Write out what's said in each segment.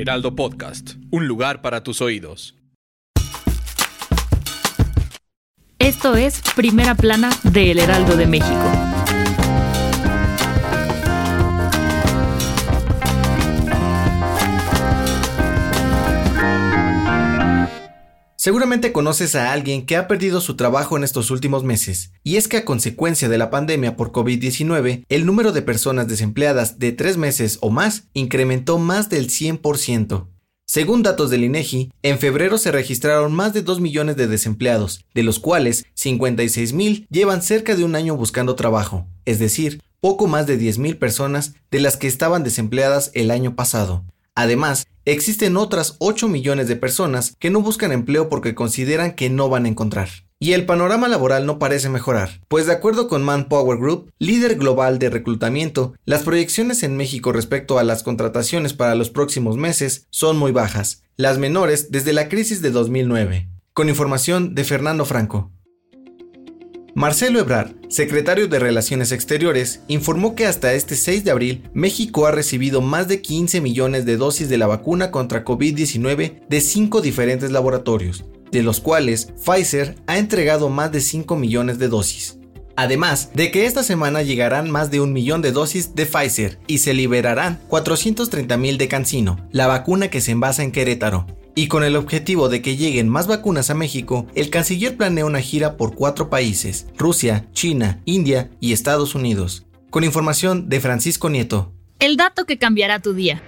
Heraldo Podcast, un lugar para tus oídos. Esto es Primera Plana de El Heraldo de México. Seguramente conoces a alguien que ha perdido su trabajo en estos últimos meses, y es que a consecuencia de la pandemia por COVID-19, el número de personas desempleadas de tres meses o más incrementó más del 100%. Según datos del INEGI, en febrero se registraron más de 2 millones de desempleados, de los cuales 56 mil llevan cerca de un año buscando trabajo, es decir, poco más de 10 mil personas de las que estaban desempleadas el año pasado. Además, existen otras 8 millones de personas que no buscan empleo porque consideran que no van a encontrar. Y el panorama laboral no parece mejorar, pues de acuerdo con Manpower Group, líder global de reclutamiento, las proyecciones en México respecto a las contrataciones para los próximos meses son muy bajas, las menores desde la crisis de 2009. Con información de Fernando Franco. Marcelo Ebrard, secretario de Relaciones Exteriores, informó que hasta este 6 de abril México ha recibido más de 15 millones de dosis de la vacuna contra COVID-19 de cinco diferentes laboratorios, de los cuales Pfizer ha entregado más de 5 millones de dosis. Además de que esta semana llegarán más de un millón de dosis de Pfizer y se liberarán 430 mil de Cancino, la vacuna que se envasa en Querétaro, y con el objetivo de que lleguen más vacunas a México, el canciller planea una gira por cuatro países, Rusia, China, India y Estados Unidos. Con información de Francisco Nieto. El dato que cambiará tu día.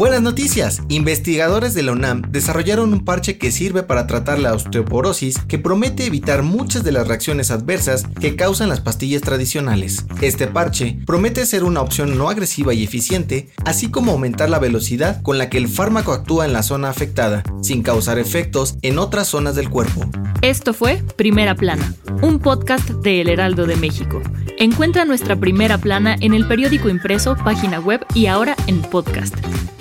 Buenas noticias. Investigadores de la UNAM desarrollaron un parche que sirve para tratar la osteoporosis que promete evitar muchas de las reacciones adversas que causan las pastillas tradicionales. Este parche promete ser una opción no agresiva y eficiente, así como aumentar la velocidad con la que el fármaco actúa en la zona afectada, sin causar efectos en otras zonas del cuerpo. Esto fue Primera Plana, un podcast de El Heraldo de México. Encuentra nuestra primera plana en el periódico impreso, página web y ahora en podcast.